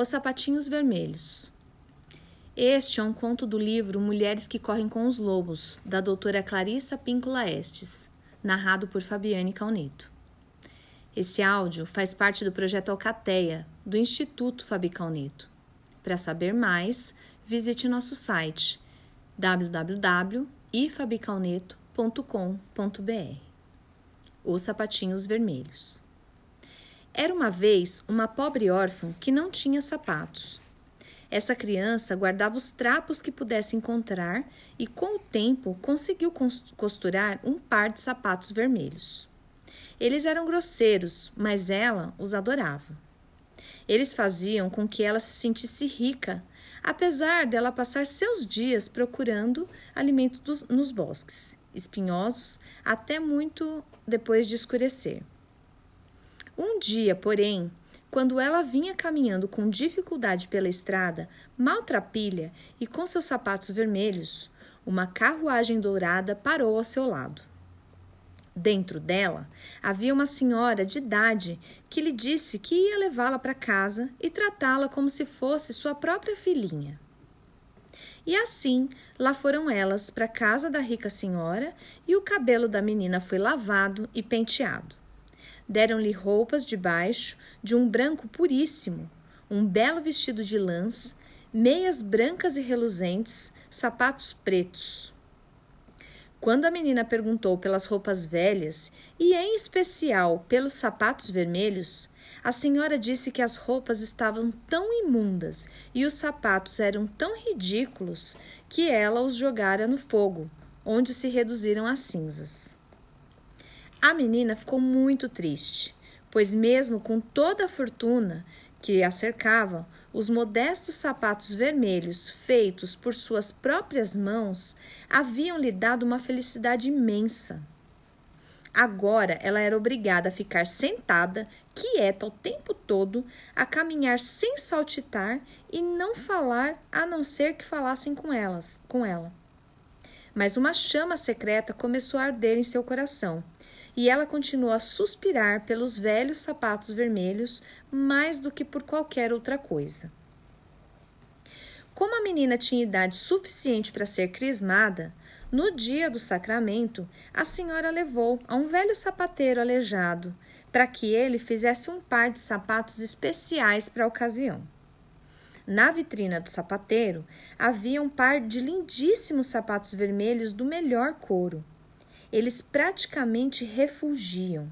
Os Sapatinhos Vermelhos. Este é um conto do livro Mulheres que Correm com os Lobos, da doutora Clarissa Píncula Estes, narrado por Fabiane Calneto. Esse áudio faz parte do projeto Alcateia, do Instituto Fabi Calneto. Para saber mais, visite nosso site www.ifabicalneto.com.br. Os Sapatinhos Vermelhos. Era uma vez uma pobre órfã que não tinha sapatos essa criança guardava os trapos que pudesse encontrar e, com o tempo, conseguiu costurar um par de sapatos vermelhos. Eles eram grosseiros, mas ela os adorava. Eles faziam com que ela se sentisse rica, apesar dela passar seus dias procurando alimento dos, nos bosques espinhosos até muito depois de escurecer. Um dia, porém, quando ela vinha caminhando com dificuldade pela estrada, maltrapilha e com seus sapatos vermelhos, uma carruagem dourada parou ao seu lado. Dentro dela havia uma senhora de idade que lhe disse que ia levá-la para casa e tratá-la como se fosse sua própria filhinha. E assim, lá foram elas para a casa da rica senhora e o cabelo da menina foi lavado e penteado. Deram-lhe roupas de baixo, de um branco puríssimo, um belo vestido de lãs, meias brancas e reluzentes, sapatos pretos. Quando a menina perguntou pelas roupas velhas e, em especial, pelos sapatos vermelhos, a senhora disse que as roupas estavam tão imundas e os sapatos eram tão ridículos que ela os jogara no fogo, onde se reduziram a cinzas. A menina ficou muito triste, pois, mesmo com toda a fortuna que a cercava, os modestos sapatos vermelhos feitos por suas próprias mãos haviam lhe dado uma felicidade imensa. Agora ela era obrigada a ficar sentada, quieta o tempo todo, a caminhar sem saltitar e não falar a não ser que falassem com elas, com ela. Mas uma chama secreta começou a arder em seu coração e ela continuou a suspirar pelos velhos sapatos vermelhos mais do que por qualquer outra coisa. Como a menina tinha idade suficiente para ser crismada, no dia do sacramento, a senhora levou a um velho sapateiro aleijado para que ele fizesse um par de sapatos especiais para a ocasião. Na vitrina do sapateiro havia um par de lindíssimos sapatos vermelhos do melhor couro eles praticamente refugiam.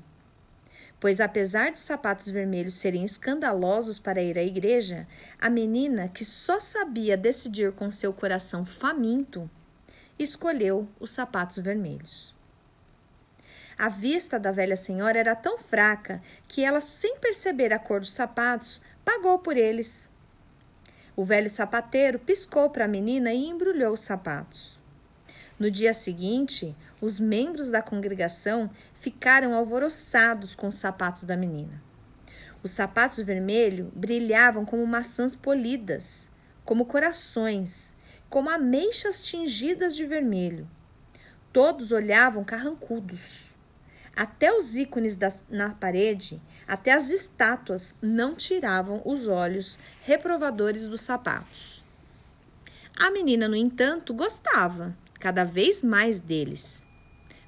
Pois, apesar de sapatos vermelhos serem escandalosos para ir à igreja, a menina, que só sabia decidir com seu coração faminto, escolheu os sapatos vermelhos. A vista da velha senhora era tão fraca que ela, sem perceber a cor dos sapatos, pagou por eles. O velho sapateiro piscou para a menina e embrulhou os sapatos. No dia seguinte, os membros da congregação ficaram alvoroçados com os sapatos da menina. Os sapatos vermelhos brilhavam como maçãs polidas, como corações, como ameixas tingidas de vermelho. Todos olhavam carrancudos. Até os ícones das, na parede, até as estátuas não tiravam os olhos reprovadores dos sapatos. A menina, no entanto, gostava cada vez mais deles.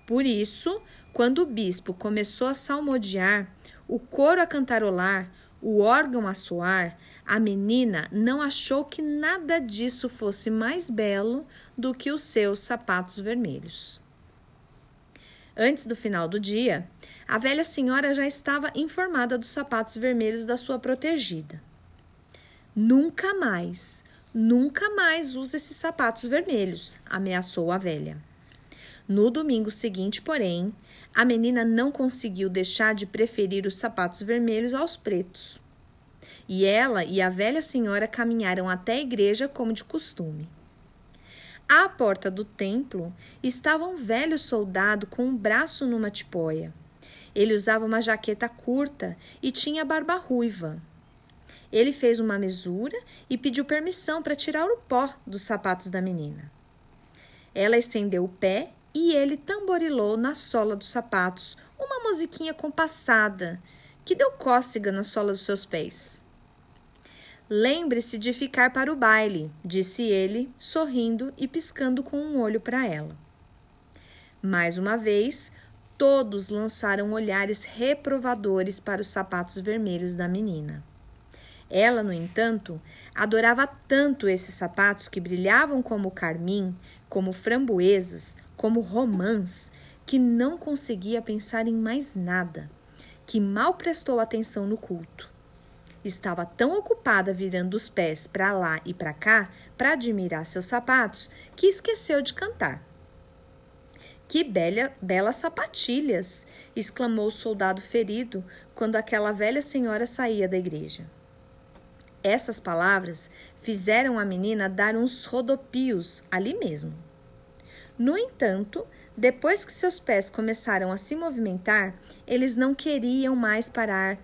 Por isso, quando o bispo começou a salmodiar, o coro a cantarolar, o órgão a soar, a menina não achou que nada disso fosse mais belo do que os seus sapatos vermelhos. Antes do final do dia, a velha senhora já estava informada dos sapatos vermelhos da sua protegida. Nunca mais Nunca mais use esses sapatos vermelhos, ameaçou a velha. No domingo seguinte, porém, a menina não conseguiu deixar de preferir os sapatos vermelhos aos pretos. E ela e a velha senhora caminharam até a igreja como de costume. À porta do templo estava um velho soldado com um braço numa tipóia. Ele usava uma jaqueta curta e tinha barba ruiva. Ele fez uma mesura e pediu permissão para tirar o pó dos sapatos da menina. Ela estendeu o pé e ele tamborilou na sola dos sapatos uma musiquinha compassada que deu cócega na sola dos seus pés. Lembre-se de ficar para o baile, disse ele, sorrindo e piscando com um olho para ela. Mais uma vez, todos lançaram olhares reprovadores para os sapatos vermelhos da menina. Ela, no entanto, adorava tanto esses sapatos que brilhavam como carmim, como framboesas, como romãs, que não conseguia pensar em mais nada, que mal prestou atenção no culto. Estava tão ocupada virando os pés para lá e para cá para admirar seus sapatos que esqueceu de cantar. Que bela, belas sapatilhas! exclamou o soldado ferido quando aquela velha senhora saía da igreja. Essas palavras fizeram a menina dar uns rodopios ali mesmo. No entanto, depois que seus pés começaram a se movimentar, eles não queriam mais parar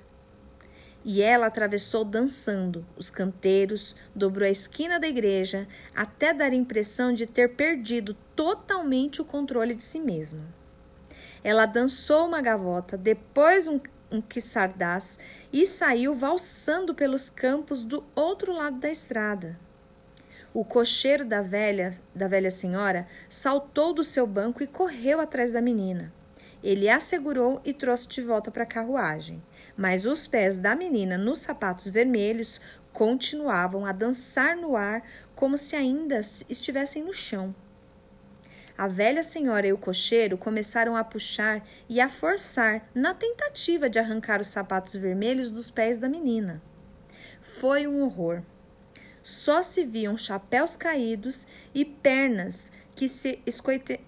e ela atravessou dançando os canteiros, dobrou a esquina da igreja, até dar a impressão de ter perdido totalmente o controle de si mesma. Ela dançou uma gavota, depois um, um quissardás e saiu valsando pelos campos do outro lado da estrada. O cocheiro da velha, da velha senhora saltou do seu banco e correu atrás da menina. Ele a segurou e trouxe de volta para a carruagem mas os pés da menina nos sapatos vermelhos continuavam a dançar no ar como se ainda estivessem no chão. A velha senhora e o cocheiro começaram a puxar e a forçar na tentativa de arrancar os sapatos vermelhos dos pés da menina. Foi um horror. Só se viam chapéus caídos e pernas que se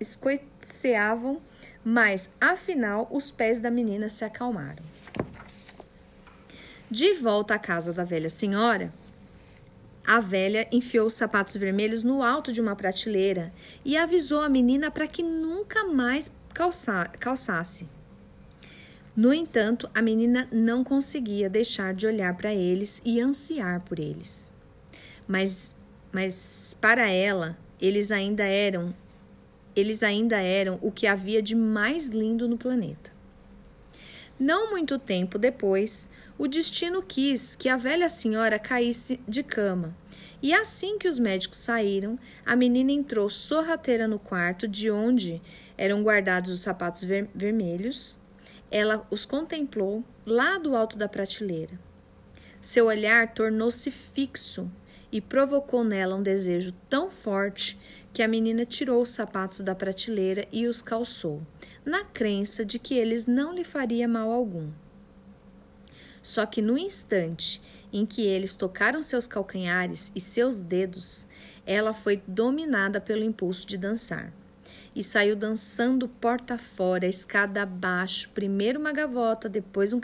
escoiceavam, mas afinal os pés da menina se acalmaram. De volta à casa da velha senhora, a velha enfiou os sapatos vermelhos no alto de uma prateleira e avisou a menina para que nunca mais calça, calçasse. No entanto, a menina não conseguia deixar de olhar para eles e ansiar por eles. Mas, mas para ela, eles ainda eram eles ainda eram o que havia de mais lindo no planeta. Não muito tempo depois, o destino quis que a velha senhora caísse de cama. E assim que os médicos saíram, a menina entrou sorrateira no quarto de onde eram guardados os sapatos ver vermelhos. Ela os contemplou lá do alto da prateleira. Seu olhar tornou-se fixo e provocou nela um desejo tão forte que a menina tirou os sapatos da prateleira e os calçou, na crença de que eles não lhe faria mal algum. Só que no instante em que eles tocaram seus calcanhares e seus dedos, ela foi dominada pelo impulso de dançar. E saiu dançando porta fora, escada abaixo, primeiro uma gavota, depois um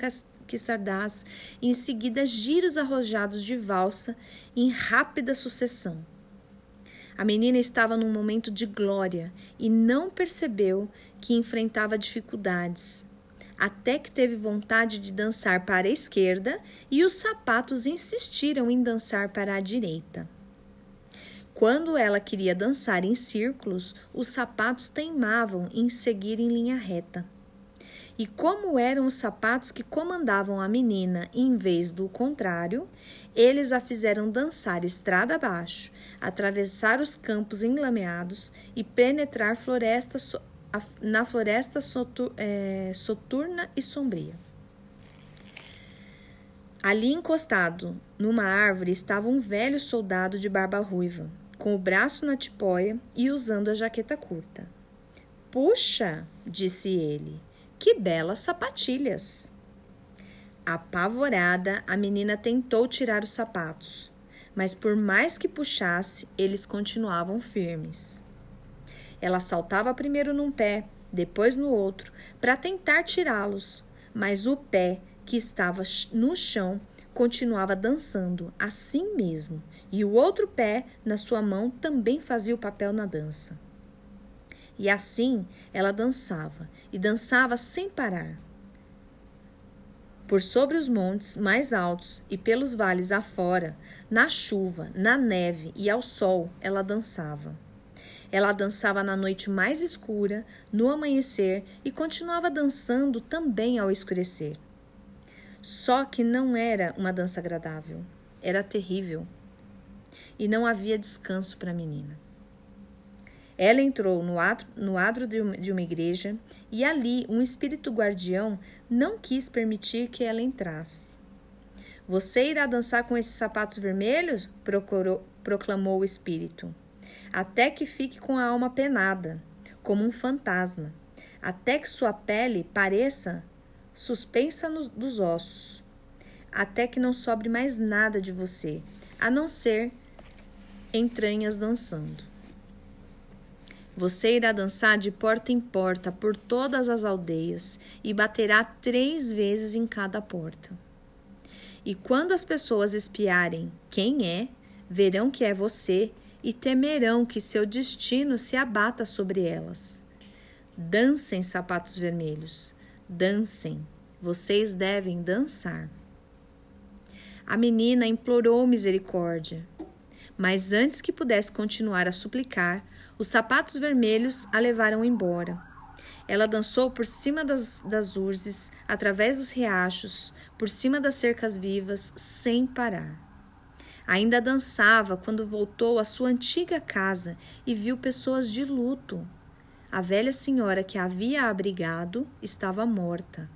quissardás, em seguida giros arrojados de valsa em rápida sucessão. A menina estava num momento de glória e não percebeu que enfrentava dificuldades até que teve vontade de dançar para a esquerda e os sapatos insistiram em dançar para a direita. Quando ela queria dançar em círculos, os sapatos teimavam em seguir em linha reta. E como eram os sapatos que comandavam a menina em vez do contrário, eles a fizeram dançar estrada abaixo, atravessar os campos enlameados e penetrar florestas na floresta é, soturna e sombria. Ali encostado numa árvore estava um velho soldado de barba ruiva, com o braço na tipóia e usando a jaqueta curta. Puxa, disse ele, que belas sapatilhas! Apavorada, a menina tentou tirar os sapatos, mas por mais que puxasse, eles continuavam firmes. Ela saltava primeiro num pé, depois no outro, para tentar tirá-los, mas o pé, que estava no chão, continuava dançando assim mesmo, e o outro pé, na sua mão, também fazia o papel na dança. E assim ela dançava, e dançava sem parar. Por sobre os montes mais altos e pelos vales afora, na chuva, na neve e ao sol, ela dançava. Ela dançava na noite mais escura, no amanhecer e continuava dançando também ao escurecer. Só que não era uma dança agradável. era terrível e não havia descanso para a menina. Ela entrou no adro, no adro de, uma, igreja e ali um espírito guardião não quis permitir que ela entrasse. Você irá dançar com esses sapatos vermelhos? Procurou, proclamou o espírito. Até que fique com a alma penada, como um fantasma, até que sua pele pareça suspensa no, dos ossos, até que não sobre mais nada de você, a não ser entranhas dançando. Você irá dançar de porta em porta por todas as aldeias e baterá três vezes em cada porta. E quando as pessoas espiarem quem é, verão que é você e temerão que seu destino se abata sobre elas. Dancem, sapatos vermelhos, dancem, vocês devem dançar. A menina implorou misericórdia, mas antes que pudesse continuar a suplicar, os sapatos vermelhos a levaram embora. Ela dançou por cima das, das urzes, através dos riachos, por cima das cercas vivas, sem parar. Ainda dançava quando voltou à sua antiga casa e viu pessoas de luto. A velha senhora que a havia abrigado estava morta.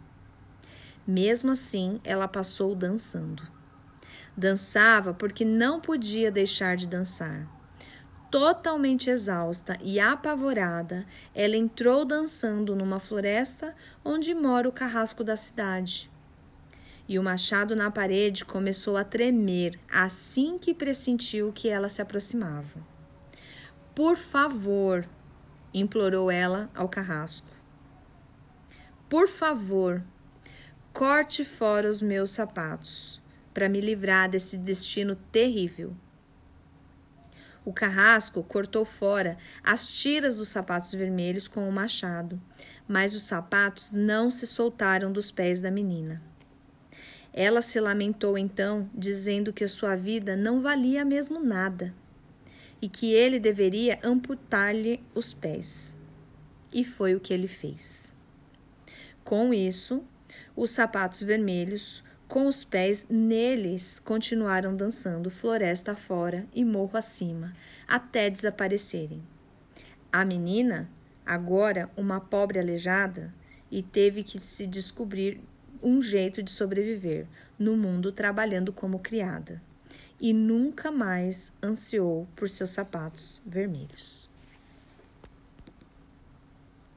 Mesmo assim, ela passou dançando. Dançava porque não podia deixar de dançar. Totalmente exausta e apavorada, ela entrou dançando numa floresta onde mora o carrasco da cidade. E o machado na parede começou a tremer assim que pressentiu que ela se aproximava. Por favor, implorou ela ao carrasco. Por favor, corte fora os meus sapatos para me livrar desse destino terrível. O carrasco cortou fora as tiras dos sapatos vermelhos com o machado, mas os sapatos não se soltaram dos pés da menina. Ela se lamentou então, dizendo que sua vida não valia mesmo nada e que ele deveria amputar-lhe os pés. E foi o que ele fez. Com isso, os sapatos vermelhos com os pés neles, continuaram dançando floresta fora e morro acima, até desaparecerem. A menina, agora uma pobre aleijada, e teve que se descobrir um jeito de sobreviver no mundo trabalhando como criada, e nunca mais ansiou por seus sapatos vermelhos.